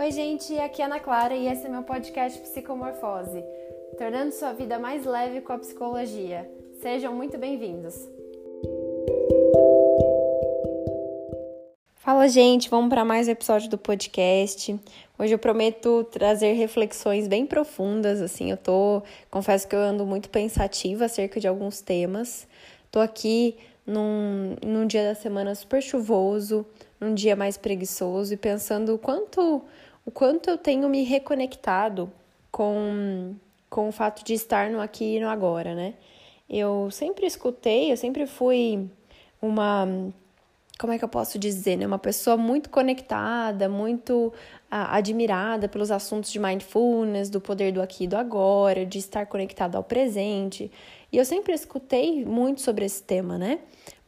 Oi, gente, aqui é Ana Clara e esse é meu podcast Psicomorfose, tornando sua vida mais leve com a psicologia. Sejam muito bem-vindos. Fala, gente, vamos para mais um episódio do podcast. Hoje eu prometo trazer reflexões bem profundas, assim, eu tô, confesso que eu ando muito pensativa acerca de alguns temas. Tô aqui num, num dia da semana super chuvoso, num dia mais preguiçoso e pensando o quanto, o quanto eu tenho me reconectado com, com o fato de estar no aqui e no agora, né? Eu sempre escutei, eu sempre fui uma como é que eu posso dizer, né? Uma pessoa muito conectada, muito ah, admirada pelos assuntos de mindfulness, do poder do aqui e do agora, de estar conectado ao presente. E eu sempre escutei muito sobre esse tema, né?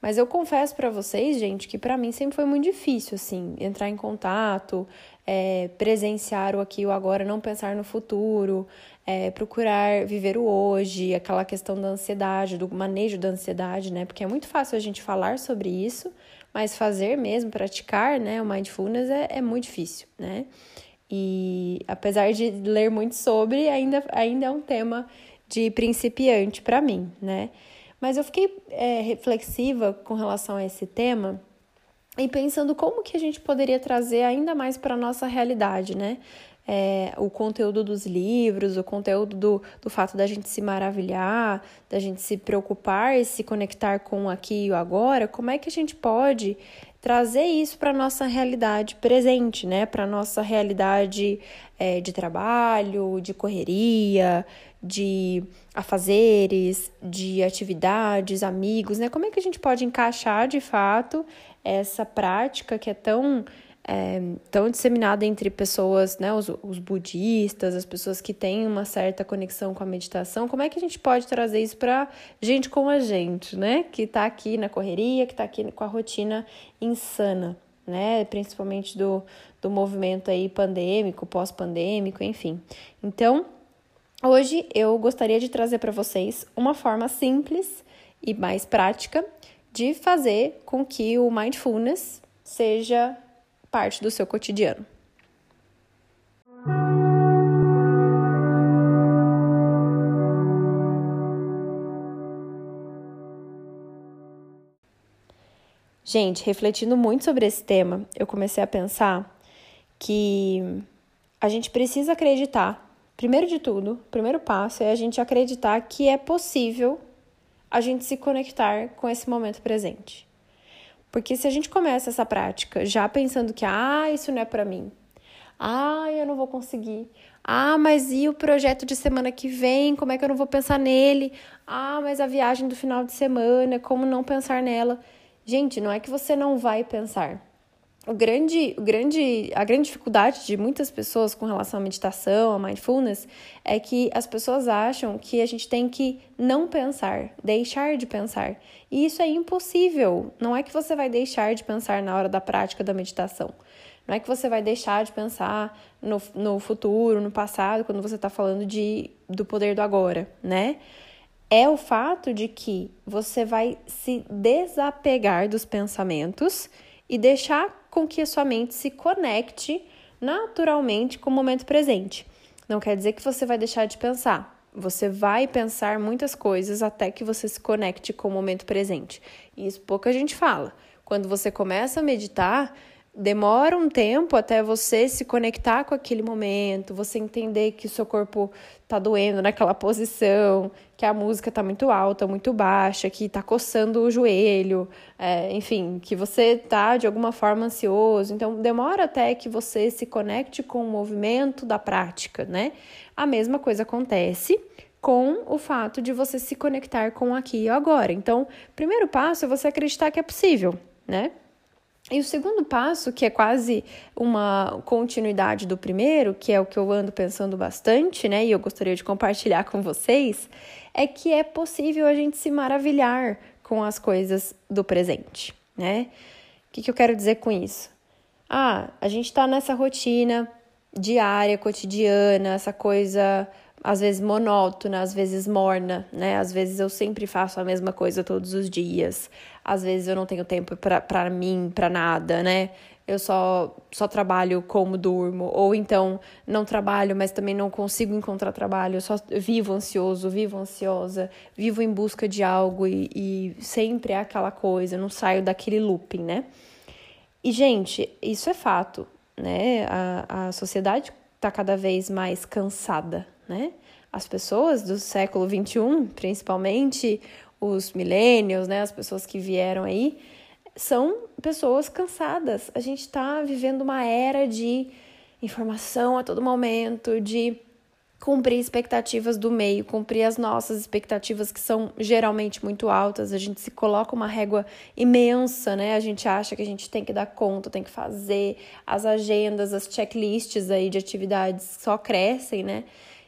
Mas eu confesso para vocês, gente, que para mim sempre foi muito difícil, assim, entrar em contato, é, presenciar o aqui e o agora, não pensar no futuro, é, procurar viver o hoje, aquela questão da ansiedade, do manejo da ansiedade, né? Porque é muito fácil a gente falar sobre isso, mas fazer mesmo, praticar, né, o mindfulness é, é muito difícil, né? E apesar de ler muito sobre, ainda, ainda é um tema de principiante para mim, né? Mas eu fiquei é, reflexiva com relação a esse tema e pensando como que a gente poderia trazer ainda mais para a nossa realidade, né? É, o conteúdo dos livros, o conteúdo do, do fato da gente se maravilhar, da gente se preocupar e se conectar com o aqui e o agora, como é que a gente pode trazer isso para a nossa realidade presente, né? Para a nossa realidade é, de trabalho, de correria, de afazeres, de atividades, amigos, né? Como é que a gente pode encaixar de fato essa prática que é tão é, tão disseminada entre pessoas, né, os, os budistas, as pessoas que têm uma certa conexão com a meditação, como é que a gente pode trazer isso para gente como a gente, né, que está aqui na correria, que está aqui com a rotina insana, né, principalmente do, do movimento aí pandêmico, pós-pandêmico, enfim. Então, Hoje eu gostaria de trazer para vocês uma forma simples e mais prática de fazer com que o mindfulness seja parte do seu cotidiano. Gente, refletindo muito sobre esse tema, eu comecei a pensar que a gente precisa acreditar Primeiro de tudo, o primeiro passo é a gente acreditar que é possível a gente se conectar com esse momento presente. Porque se a gente começa essa prática já pensando que, ah, isso não é para mim, ah, eu não vou conseguir, ah, mas e o projeto de semana que vem, como é que eu não vou pensar nele? Ah, mas a viagem do final de semana, como não pensar nela? Gente, não é que você não vai pensar o grande, o grande, a grande dificuldade de muitas pessoas com relação à meditação, à mindfulness, é que as pessoas acham que a gente tem que não pensar, deixar de pensar. E isso é impossível. Não é que você vai deixar de pensar na hora da prática da meditação. Não é que você vai deixar de pensar no, no futuro, no passado, quando você está falando de, do poder do agora, né? É o fato de que você vai se desapegar dos pensamentos e deixar com que a sua mente se conecte naturalmente com o momento presente. Não quer dizer que você vai deixar de pensar. Você vai pensar muitas coisas até que você se conecte com o momento presente. Isso pouca gente fala. Quando você começa a meditar, demora um tempo até você se conectar com aquele momento, você entender que o seu corpo tá doendo naquela posição, que a música tá muito alta, muito baixa, que tá coçando o joelho, é, enfim, que você tá de alguma forma ansioso. Então, demora até que você se conecte com o movimento da prática, né? A mesma coisa acontece com o fato de você se conectar com aqui e agora. Então, primeiro passo é você acreditar que é possível, né? E o segundo passo, que é quase uma continuidade do primeiro, que é o que eu ando pensando bastante, né? E eu gostaria de compartilhar com vocês, é que é possível a gente se maravilhar com as coisas do presente, né? O que, que eu quero dizer com isso? Ah, a gente está nessa rotina diária, cotidiana, essa coisa às vezes monótona, às vezes morna, né? Às vezes eu sempre faço a mesma coisa todos os dias. Às vezes eu não tenho tempo para mim, para nada, né? eu só, só trabalho como durmo, ou então não trabalho, mas também não consigo encontrar trabalho, eu só vivo ansioso, vivo ansiosa, vivo em busca de algo e, e sempre é aquela coisa, não saio daquele looping, né? E, gente, isso é fato, né? A, a sociedade está cada vez mais cansada, né? As pessoas do século XXI, principalmente os millennials, né? As pessoas que vieram aí, são pessoas cansadas. A gente está vivendo uma era de informação a todo momento, de cumprir expectativas do meio, cumprir as nossas expectativas que são geralmente muito altas. A gente se coloca uma régua imensa, né? A gente acha que a gente tem que dar conta, tem que fazer as agendas, as checklists aí de atividades só crescem, né?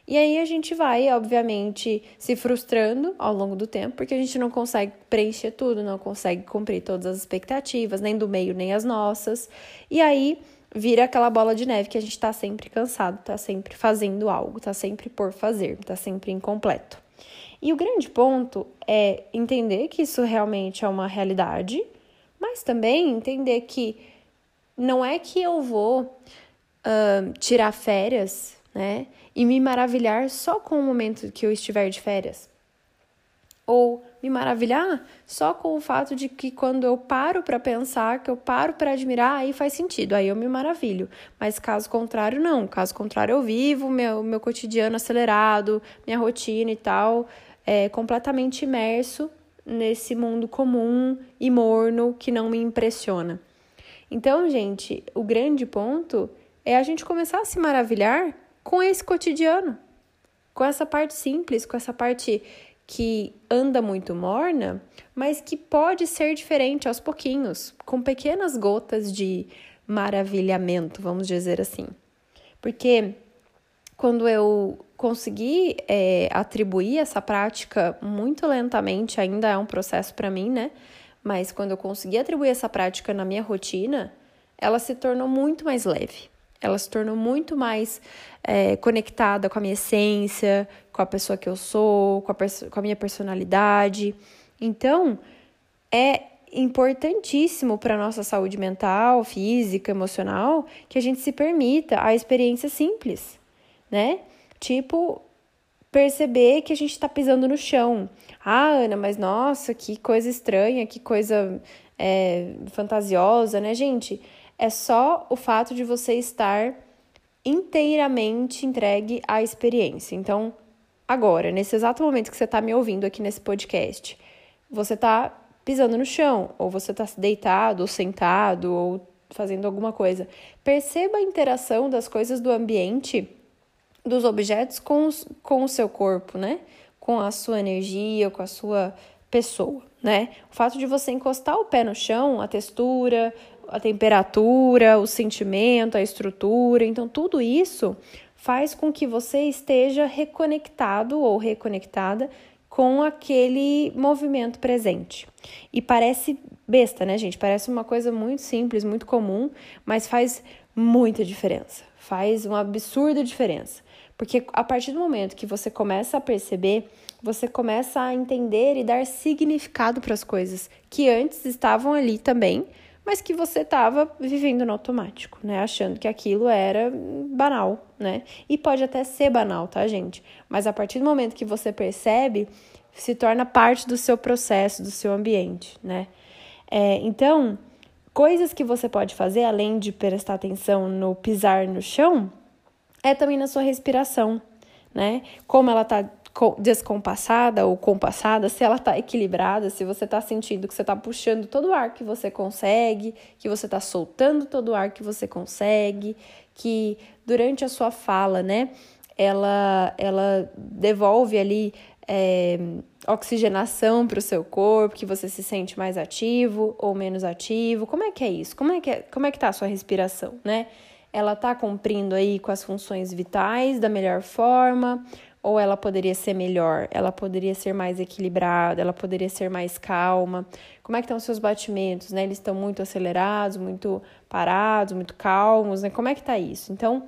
E aí a gente vai, obviamente, se frustrando ao longo do tempo, porque a gente não consegue preencher tudo, não consegue cumprir todas as expectativas, nem do meio, nem as nossas. E aí vira aquela bola de neve que a gente tá sempre cansado, tá sempre fazendo algo, tá sempre por fazer, tá sempre incompleto. E o grande ponto é entender que isso realmente é uma realidade, mas também entender que não é que eu vou uh, tirar férias, né? e me maravilhar só com o momento que eu estiver de férias. Ou me maravilhar só com o fato de que quando eu paro para pensar, que eu paro para admirar, aí faz sentido, aí eu me maravilho. Mas caso contrário, não. Caso contrário, eu vivo meu, meu cotidiano acelerado, minha rotina e tal, é, completamente imerso nesse mundo comum e morno que não me impressiona. Então, gente, o grande ponto é a gente começar a se maravilhar com esse cotidiano, com essa parte simples, com essa parte que anda muito morna, mas que pode ser diferente aos pouquinhos, com pequenas gotas de maravilhamento, vamos dizer assim. Porque quando eu consegui é, atribuir essa prática muito lentamente, ainda é um processo para mim, né? Mas quando eu consegui atribuir essa prática na minha rotina, ela se tornou muito mais leve. Ela se tornou muito mais é, conectada com a minha essência, com a pessoa que eu sou, com a, com a minha personalidade. Então, é importantíssimo para a nossa saúde mental, física, emocional, que a gente se permita a experiência simples, né? Tipo, perceber que a gente está pisando no chão. Ah, Ana, mas nossa, que coisa estranha, que coisa é, fantasiosa, né, gente? É só o fato de você estar inteiramente entregue à experiência. Então, agora, nesse exato momento que você está me ouvindo aqui nesse podcast, você está pisando no chão, ou você está deitado, ou sentado, ou fazendo alguma coisa. Perceba a interação das coisas do ambiente, dos objetos com, os, com o seu corpo, né? Com a sua energia, com a sua pessoa, né? O fato de você encostar o pé no chão, a textura, a temperatura, o sentimento, a estrutura. Então, tudo isso faz com que você esteja reconectado ou reconectada com aquele movimento presente. E parece besta, né, gente? Parece uma coisa muito simples, muito comum, mas faz muita diferença. Faz uma absurda diferença. Porque a partir do momento que você começa a perceber, você começa a entender e dar significado para as coisas que antes estavam ali também, mas que você estava vivendo no automático, né? Achando que aquilo era banal, né? E pode até ser banal, tá, gente? Mas a partir do momento que você percebe, se torna parte do seu processo, do seu ambiente, né? É, então, coisas que você pode fazer, além de prestar atenção no pisar no chão, é também na sua respiração, né? Como ela tá descompassada ou compassada, se ela está equilibrada, se você está sentindo que você está puxando todo o ar que você consegue, que você está soltando todo o ar que você consegue, que durante a sua fala, né, ela, ela devolve ali é, oxigenação para o seu corpo, que você se sente mais ativo ou menos ativo. Como é que é isso? Como é que, é, como é que tá a sua respiração, né? Ela está cumprindo aí com as funções vitais da melhor forma? Ou ela poderia ser melhor, ela poderia ser mais equilibrada, ela poderia ser mais calma. Como é que estão os seus batimentos, né? Eles estão muito acelerados, muito parados, muito calmos, né? Como é que está isso? Então,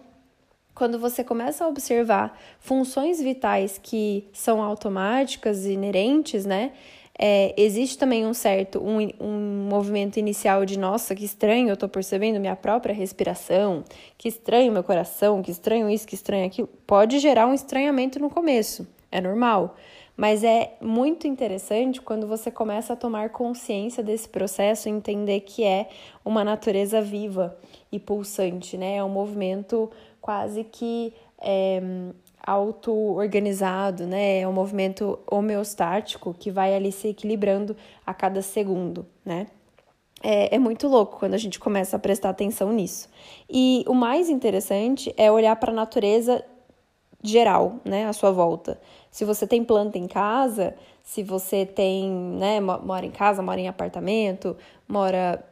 quando você começa a observar funções vitais que são automáticas inerentes, né? É, existe também um certo, um, um movimento inicial de nossa, que estranho, eu estou percebendo minha própria respiração, que estranho meu coração, que estranho isso, que estranho aquilo. Pode gerar um estranhamento no começo, é normal. Mas é muito interessante quando você começa a tomar consciência desse processo e entender que é uma natureza viva e pulsante, né? É um movimento quase que é, auto-organizado, né? É um movimento homeostático que vai ali se equilibrando a cada segundo, né? É, é, muito louco quando a gente começa a prestar atenção nisso. E o mais interessante é olhar para a natureza geral, né, à sua volta. Se você tem planta em casa, se você tem, né, mora em casa, mora em apartamento, mora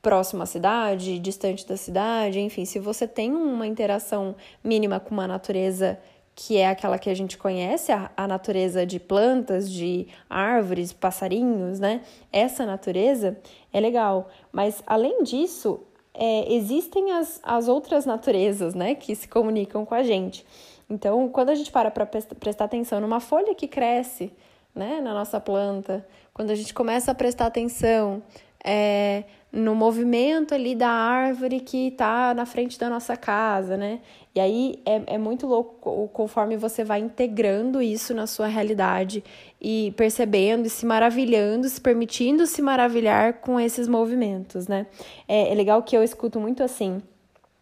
próximo à cidade, distante da cidade, enfim, se você tem uma interação mínima com uma natureza que é aquela que a gente conhece, a, a natureza de plantas, de árvores, passarinhos, né? Essa natureza é legal. Mas além disso, é, existem as, as outras naturezas, né, que se comunicam com a gente. Então, quando a gente para para prestar atenção numa folha que cresce né, na nossa planta, quando a gente começa a prestar atenção é, no movimento ali da árvore que está na frente da nossa casa, né? E aí é, é muito louco conforme você vai integrando isso na sua realidade e percebendo e se maravilhando, se permitindo se maravilhar com esses movimentos, né? É, é legal que eu escuto muito assim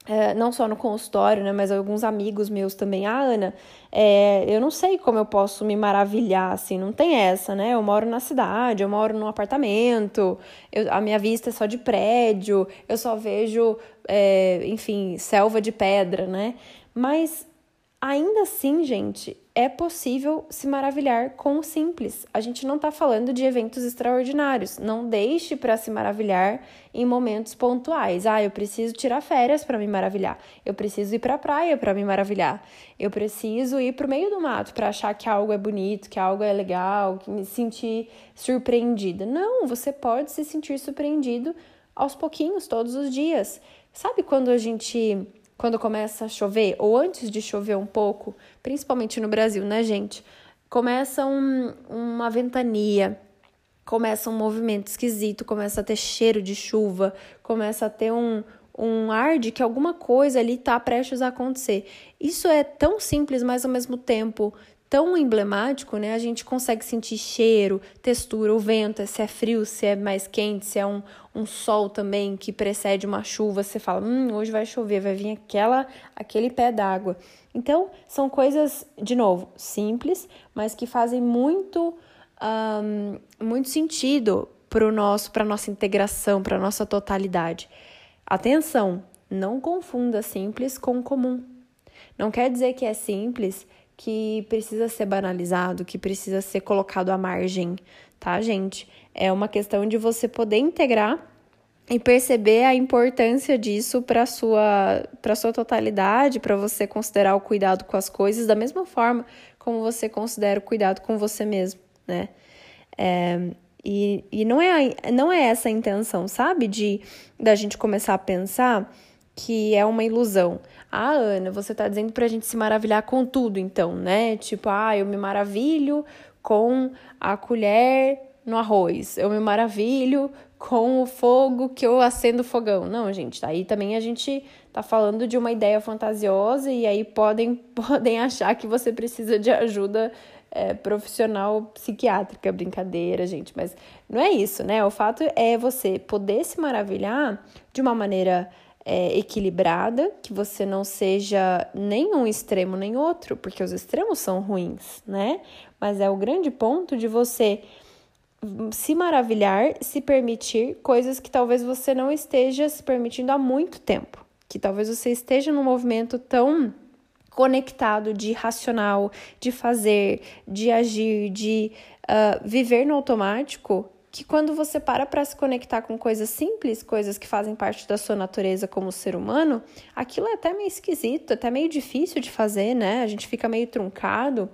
é, não só no consultório, né, mas alguns amigos meus também. Ah, Ana, é, eu não sei como eu posso me maravilhar, assim, não tem essa, né? Eu moro na cidade, eu moro num apartamento, eu, a minha vista é só de prédio, eu só vejo, é, enfim, selva de pedra, né? Mas ainda assim, gente, é possível se maravilhar com o simples. A gente não está falando de eventos extraordinários. Não deixe para se maravilhar em momentos pontuais. Ah, eu preciso tirar férias para me maravilhar. Eu preciso ir para a praia para me maravilhar. Eu preciso ir para o meio do mato para achar que algo é bonito, que algo é legal, que me sentir surpreendida. Não, você pode se sentir surpreendido aos pouquinhos, todos os dias. Sabe quando a gente quando começa a chover, ou antes de chover um pouco, principalmente no Brasil, né, gente? Começa um, uma ventania, começa um movimento esquisito, começa a ter cheiro de chuva, começa a ter um, um ar de que alguma coisa ali está prestes a acontecer. Isso é tão simples, mas ao mesmo tempo tão emblemático, né? A gente consegue sentir cheiro, textura, o vento, se é frio, se é mais quente, se é um, um sol também que precede uma chuva, você fala, hum, hoje vai chover, vai vir aquela, aquele pé d'água. Então, são coisas, de novo, simples, mas que fazem muito, um, muito sentido para nosso, para nossa integração, para nossa totalidade. Atenção, não confunda simples com comum. Não quer dizer que é simples que precisa ser banalizado, que precisa ser colocado à margem, tá, gente? É uma questão de você poder integrar e perceber a importância disso para sua para sua totalidade, para você considerar o cuidado com as coisas da mesma forma como você considera o cuidado com você mesmo, né? É, e, e não, é, não é essa a intenção, sabe? De da gente começar a pensar que é uma ilusão. Ah, Ana, você está dizendo para a gente se maravilhar com tudo, então, né? Tipo, ah, eu me maravilho com a colher no arroz, eu me maravilho com o fogo que eu acendo o fogão. Não, gente, aí também a gente tá falando de uma ideia fantasiosa e aí podem, podem achar que você precisa de ajuda é, profissional psiquiátrica, brincadeira, gente, mas não é isso, né? O fato é você poder se maravilhar de uma maneira é, equilibrada, que você não seja nem um extremo nem outro, porque os extremos são ruins, né? Mas é o grande ponto de você se maravilhar, se permitir coisas que talvez você não esteja se permitindo há muito tempo, que talvez você esteja num movimento tão conectado de racional, de fazer, de agir, de uh, viver no automático, que quando você para para se conectar com coisas simples, coisas que fazem parte da sua natureza como ser humano, aquilo é até meio esquisito, até meio difícil de fazer, né? A gente fica meio truncado.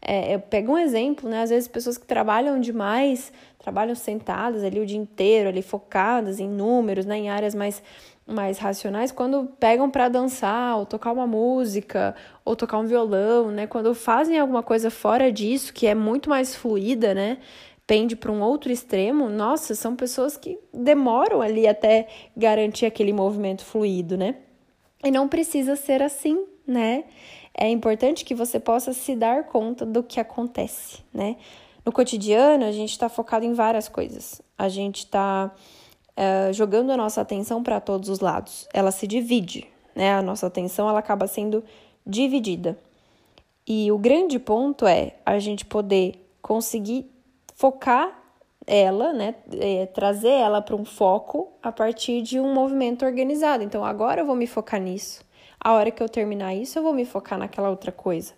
É, eu pego um exemplo, né? Às vezes pessoas que trabalham demais, trabalham sentadas ali o dia inteiro, ali focadas em números, né? Em áreas mais mais racionais, quando pegam para dançar, ou tocar uma música, ou tocar um violão, né? Quando fazem alguma coisa fora disso, que é muito mais fluida, né? Pende para um outro extremo, nossa, são pessoas que demoram ali até garantir aquele movimento fluido, né? E não precisa ser assim, né? É importante que você possa se dar conta do que acontece, né? No cotidiano, a gente está focado em várias coisas. A gente está uh, jogando a nossa atenção para todos os lados. Ela se divide, né? A nossa atenção ela acaba sendo dividida. E o grande ponto é a gente poder conseguir focar ela, né, é, trazer ela para um foco a partir de um movimento organizado. Então, agora eu vou me focar nisso. A hora que eu terminar isso, eu vou me focar naquela outra coisa.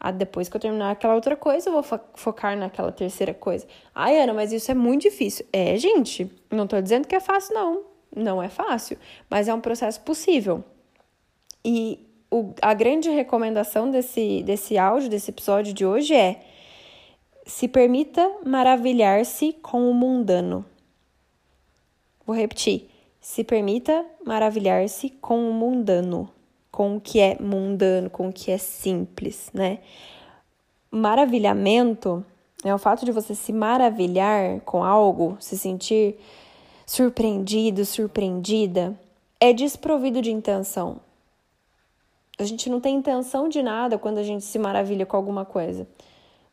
Ah, depois que eu terminar aquela outra coisa, eu vou fo focar naquela terceira coisa. Ai, Ana, mas isso é muito difícil. É, gente, não tô dizendo que é fácil, não. Não é fácil, mas é um processo possível. E o, a grande recomendação desse, desse áudio, desse episódio de hoje é se permita maravilhar-se com o mundano. Vou repetir. Se permita maravilhar-se com o mundano, com o que é mundano, com o que é simples, né? Maravilhamento é o fato de você se maravilhar com algo, se sentir surpreendido, surpreendida, é desprovido de intenção. A gente não tem intenção de nada quando a gente se maravilha com alguma coisa.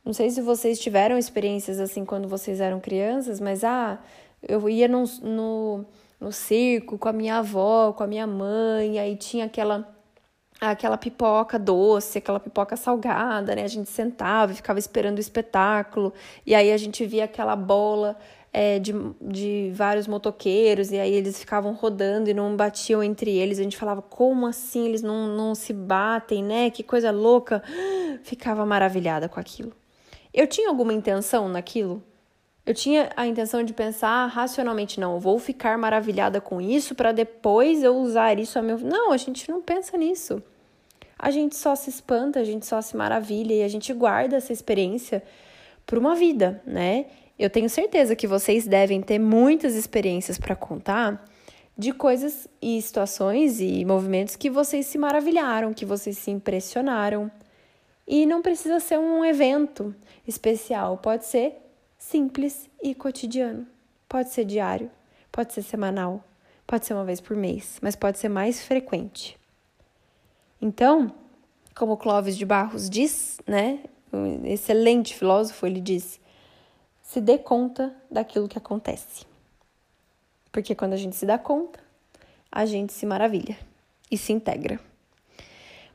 Não sei se vocês tiveram experiências assim quando vocês eram crianças, mas ah, eu ia no, no, no circo com a minha avó, com a minha mãe, aí tinha aquela aquela pipoca doce, aquela pipoca salgada, né? A gente sentava e ficava esperando o espetáculo, e aí a gente via aquela bola é, de, de vários motoqueiros, e aí eles ficavam rodando e não batiam entre eles. A gente falava, como assim eles não, não se batem, né? Que coisa louca. Ficava maravilhada com aquilo. Eu tinha alguma intenção naquilo? Eu tinha a intenção de pensar racionalmente, não, vou ficar maravilhada com isso para depois eu usar isso a meu. Não, a gente não pensa nisso. A gente só se espanta, a gente só se maravilha e a gente guarda essa experiência para uma vida, né? Eu tenho certeza que vocês devem ter muitas experiências para contar de coisas e situações e movimentos que vocês se maravilharam, que vocês se impressionaram. E não precisa ser um evento especial, pode ser simples e cotidiano. Pode ser diário, pode ser semanal, pode ser uma vez por mês, mas pode ser mais frequente. Então, como Clóvis de Barros diz, né, um excelente filósofo, ele diz: se dê conta daquilo que acontece. Porque quando a gente se dá conta, a gente se maravilha e se integra.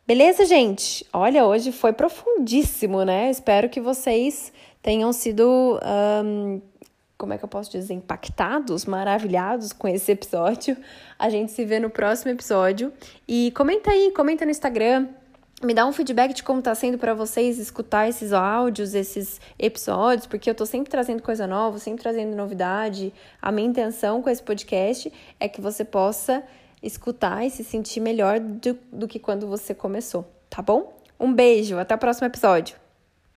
Beleza, gente? Olha, hoje foi profundíssimo, né? Espero que vocês tenham sido, um, como é que eu posso dizer, impactados, maravilhados com esse episódio. A gente se vê no próximo episódio. E comenta aí, comenta no Instagram. Me dá um feedback de como tá sendo para vocês escutar esses áudios, esses episódios, porque eu tô sempre trazendo coisa nova, sempre trazendo novidade. A minha intenção com esse podcast é que você possa escutar e se sentir melhor do, do que quando você começou, tá bom? Um beijo, até o próximo episódio.